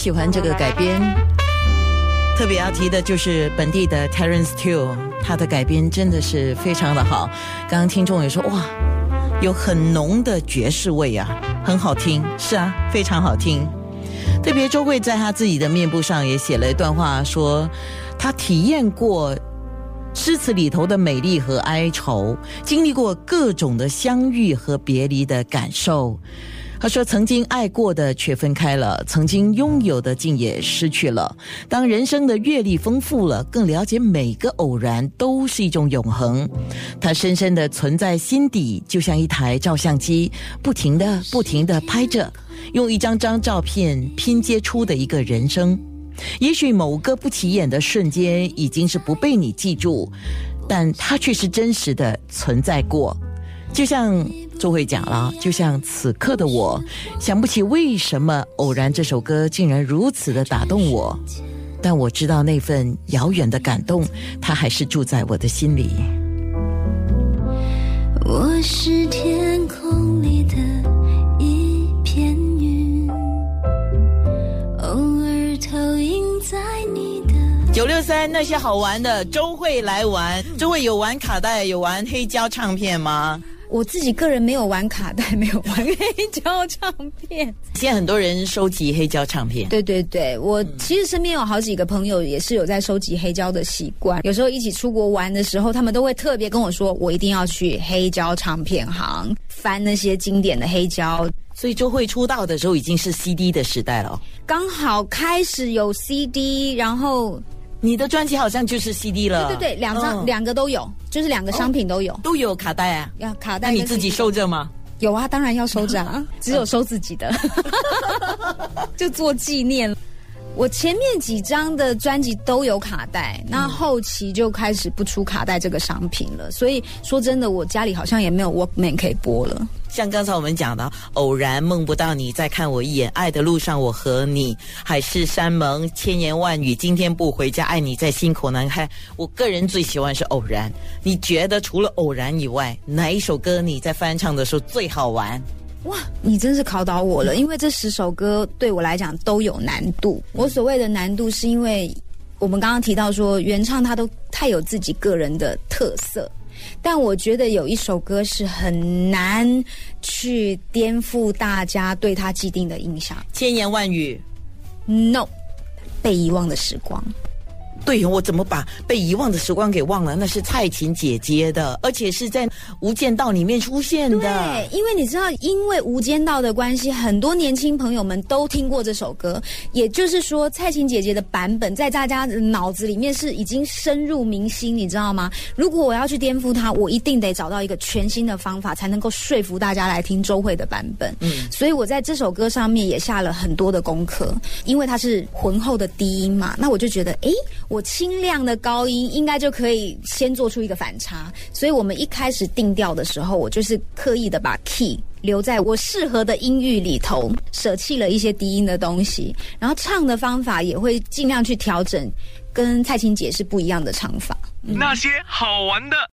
喜欢这个改编。特别要提的就是本地的 Terence t w o 他的改编真的是非常的好。刚刚听众也说，哇，有很浓的爵士味啊，很好听。是啊，非常好听。特别周慧在他自己的面部上也写了一段话，说他体验过诗词里头的美丽和哀愁，经历过各种的相遇和别离的感受。他说：“曾经爱过的却分开了，曾经拥有的竟也失去了。当人生的阅历丰富了，更了解每个偶然都是一种永恒。它深深的存在心底，就像一台照相机，不停的、不停的拍着，用一张张照片拼接出的一个人生。也许某个不起眼的瞬间已经是不被你记住，但它却是真实的存在过。就像。”就会讲了，就像此刻的我，想不起为什么偶然这首歌竟然如此的打动我，但我知道那份遥远的感动，它还是住在我的心里。我是天空里的一片云，偶尔投影在你的九六三那些好玩的，周慧来玩，周慧有玩卡带，有玩黑胶唱片吗？我自己个人没有玩卡带，没有玩黑胶唱片。现在很多人收集黑胶唱片。对对对，我其实身边有好几个朋友也是有在收集黑胶的习惯。有时候一起出国玩的时候，他们都会特别跟我说：“我一定要去黑胶唱片行翻那些经典的黑胶。”所以周慧出道的时候已经是 CD 的时代了。刚好开始有 CD，然后。你的专辑好像就是 CD 了，对对对，两张两个都有，就是两个商品都有，都有卡带啊，要卡带，那你自己收着吗？有啊，当然要收着啊，只有收自己的，就做纪念。我前面几张的专辑都有卡带，那后期就开始不出卡带这个商品了。所以说真的，我家里好像也没有 Walkman 可以播了。像刚才我们讲的，偶然梦不到你，再看我一眼，爱的路上我和你，海誓山盟，千言万语，今天不回家，爱你在心口难开。我个人最喜欢是偶然。你觉得除了偶然以外，哪一首歌你在翻唱的时候最好玩？哇，你真是考倒我了！因为这十首歌对我来讲都有难度。我所谓的难度，是因为我们刚刚提到说原唱他都太有自己个人的特色，但我觉得有一首歌是很难去颠覆大家对他既定的印象。千言万语，No，被遗忘的时光。对，我怎么把被遗忘的时光给忘了？那是蔡琴姐姐的，而且是在《无间道》里面出现的。对，因为你知道，因为《无间道》的关系，很多年轻朋友们都听过这首歌。也就是说，蔡琴姐姐的版本在大家脑子里面是已经深入民心，你知道吗？如果我要去颠覆它，我一定得找到一个全新的方法，才能够说服大家来听周慧的版本。嗯，所以我在这首歌上面也下了很多的功课，因为它是浑厚的低音嘛，那我就觉得，哎。我清亮的高音应该就可以先做出一个反差，所以我们一开始定调的时候，我就是刻意的把 key 留在我适合的音域里头，舍弃了一些低音的东西，然后唱的方法也会尽量去调整，跟蔡琴姐是不一样的唱法。那些好玩的。